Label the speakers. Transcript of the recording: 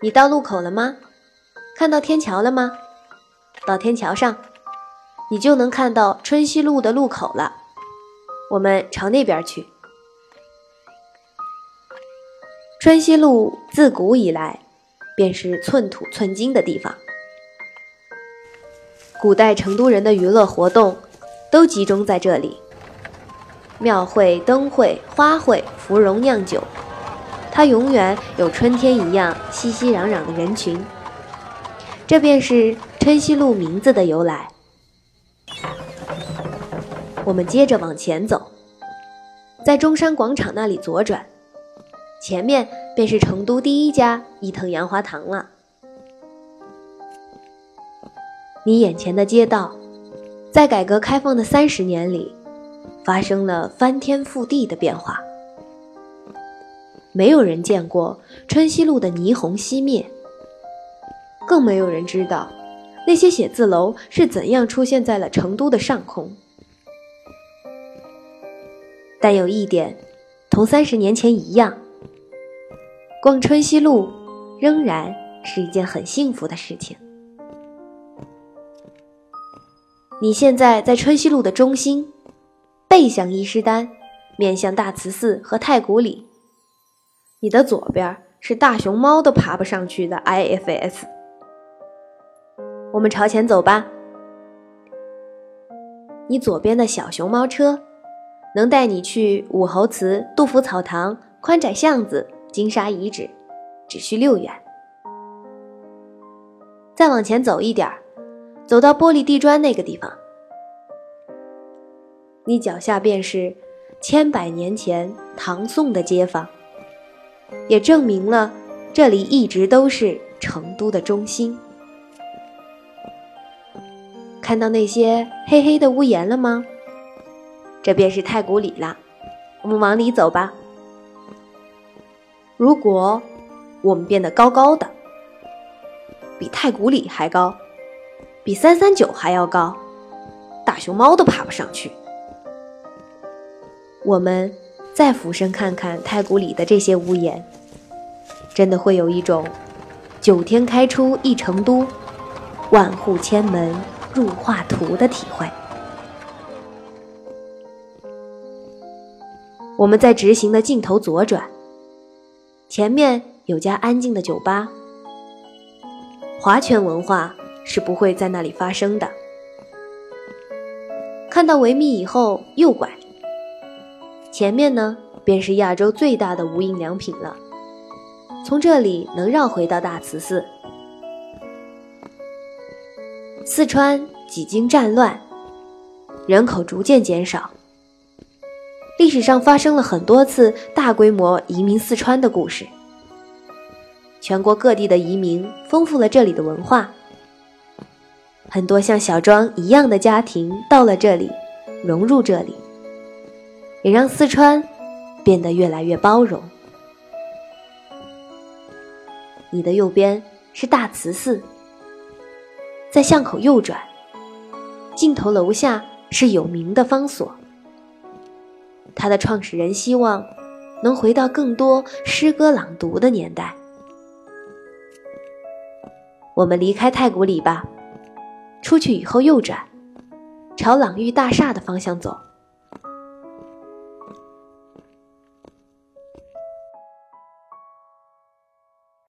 Speaker 1: 你到路口了吗？看到天桥了吗？到天桥上，你就能看到春熙路的路口了。我们朝那边去。春熙路自古以来便是寸土寸金的地方，古代成都人的娱乐活动都集中在这里。庙会、灯会、花卉、芙蓉酿酒，它永远有春天一样熙熙攘攘的人群。这便是春熙路名字的由来。我们接着往前走，在中山广场那里左转。前面便是成都第一家伊藤洋华堂了。你眼前的街道，在改革开放的三十年里，发生了翻天覆地的变化。没有人见过春熙路的霓虹熄灭，更没有人知道那些写字楼是怎样出现在了成都的上空。但有一点，同三十年前一样。逛春熙路仍然是一件很幸福的事情。你现在在春熙路的中心，背向伊势丹，面向大慈寺和太古里。你的左边是大熊猫都爬不上去的 IFS。我们朝前走吧。你左边的小熊猫车，能带你去武侯祠、杜甫草堂、宽窄巷子。金沙遗址只需六元。再往前走一点走到玻璃地砖那个地方，你脚下便是千百年前唐宋的街坊，也证明了这里一直都是成都的中心。看到那些黑黑的屋檐了吗？这便是太古里了。我们往里走吧。如果我们变得高高的，比太古里还高，比三三九还要高，大熊猫都爬不上去。我们再俯身看看太古里的这些屋檐，真的会有一种“九天开出一成都，万户千门入画图”的体会。我们在直行的尽头左转。前面有家安静的酒吧，华拳文化是不会在那里发生的。看到维密以后右拐，前面呢便是亚洲最大的无印良品了。从这里能绕回到大慈寺。四川几经战乱，人口逐渐减少。历史上发生了很多次大规模移民四川的故事，全国各地的移民丰富了这里的文化，很多像小庄一样的家庭到了这里，融入这里，也让四川变得越来越包容。你的右边是大慈寺，在巷口右转，尽头楼下是有名的方所。他的创始人希望能回到更多诗歌朗读的年代。我们离开太古里吧，出去以后右转，朝朗玉大厦的方向走。